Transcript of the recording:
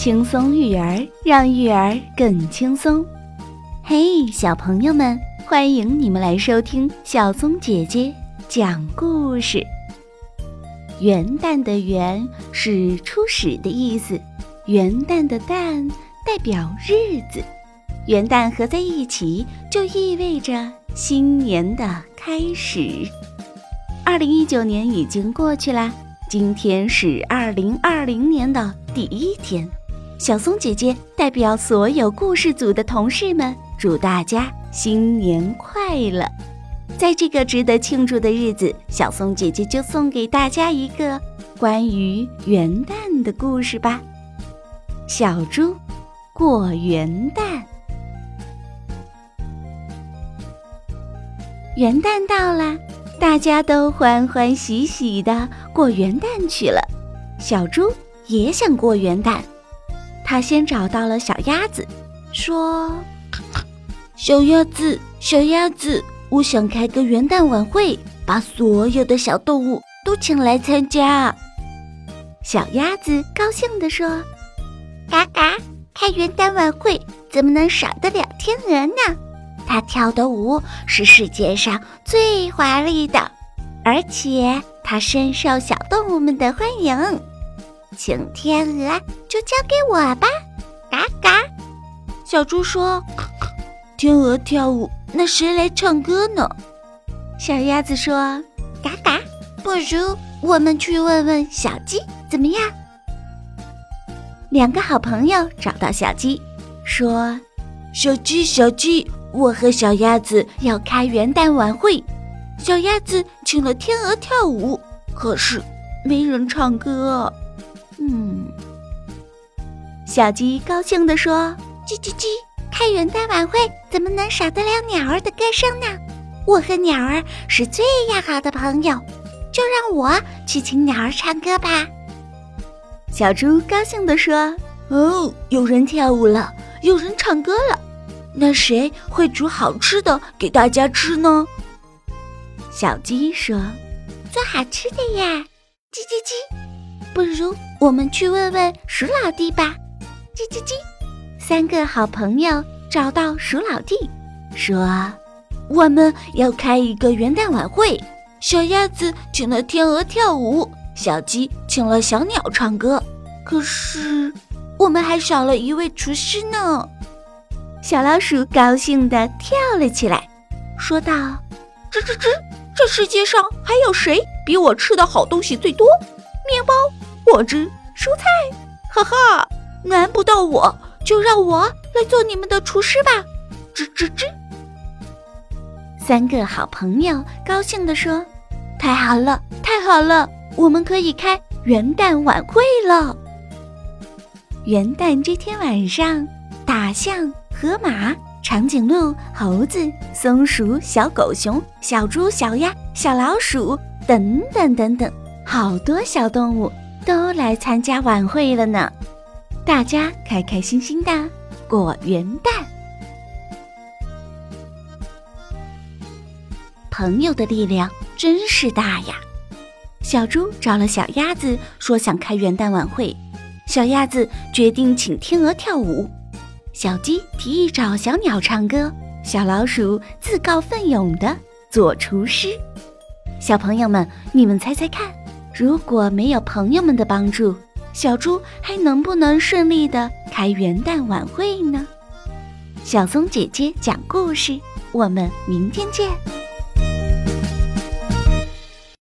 轻松育儿，让育儿更轻松。嘿，小朋友们，欢迎你们来收听小松姐姐讲故事。元旦的“元”是初始的意思，元旦的“旦”代表日子，元旦合在一起就意味着新年的开始。二零一九年已经过去啦，今天是二零二零年的第一天。小松姐姐代表所有故事组的同事们，祝大家新年快乐！在这个值得庆祝的日子，小松姐姐就送给大家一个关于元旦的故事吧。小猪过元旦，元旦到了，大家都欢欢喜喜的过元旦去了。小猪也想过元旦，他先找到了小鸭子，说：“小鸭子，小鸭子。”我想开个元旦晚会，把所有的小动物都请来参加。小鸭子高兴地说：“嘎嘎，开元旦晚会怎么能少得了天鹅呢？它跳的舞是世界上最华丽的，而且它深受小动物们的欢迎。请天鹅就交给我吧。”嘎嘎，小猪说：“天鹅跳舞。”那谁来唱歌呢？小鸭子说：“嘎嘎，不如我们去问问小鸡怎么样？”两个好朋友找到小鸡，说：“小鸡，小鸡，我和小鸭子要开元旦晚会。小鸭子请了天鹅跳舞，可是没人唱歌。”嗯，小鸡高兴地说：“叽叽叽。”开元旦晚会怎么能少得了鸟儿的歌声呢？我和鸟儿是最要好的朋友，就让我去请鸟儿唱歌吧。小猪高兴地说：“哦，有人跳舞了，有人唱歌了，那谁会煮好吃的给大家吃呢？”小鸡说：“做好吃的呀，叽叽叽。不如我们去问问鼠老弟吧，叽叽叽。”三个好朋友找到鼠老弟，说：“我们要开一个元旦晚会。小鸭子请了天鹅跳舞，小鸡请了小鸟唱歌。可是，我们还少了一位厨师呢。”小老鼠高兴地跳了起来，说道：“吱吱吱！这世界上还有谁比我吃的好东西最多？面包、果汁、蔬菜，哈哈，难不到我。”就让我来做你们的厨师吧，吱吱吱！三个好朋友高兴地说：“太好了，太好了，我们可以开元旦晚会了！”元旦这天晚上，大象、河马、长颈鹿、猴子、松鼠、小狗熊、小猪、小鸭、小老鼠等等等等，好多小动物都来参加晚会了呢。大家开开心心的过元旦，朋友的力量真是大呀！小猪找了小鸭子，说想开元旦晚会。小鸭子决定请天鹅跳舞，小鸡提议找小鸟唱歌，小老鼠自告奋勇的做厨师。小朋友们，你们猜猜看，如果没有朋友们的帮助？小猪还能不能顺利的开元旦晚会呢？小松姐姐讲故事，我们明天见。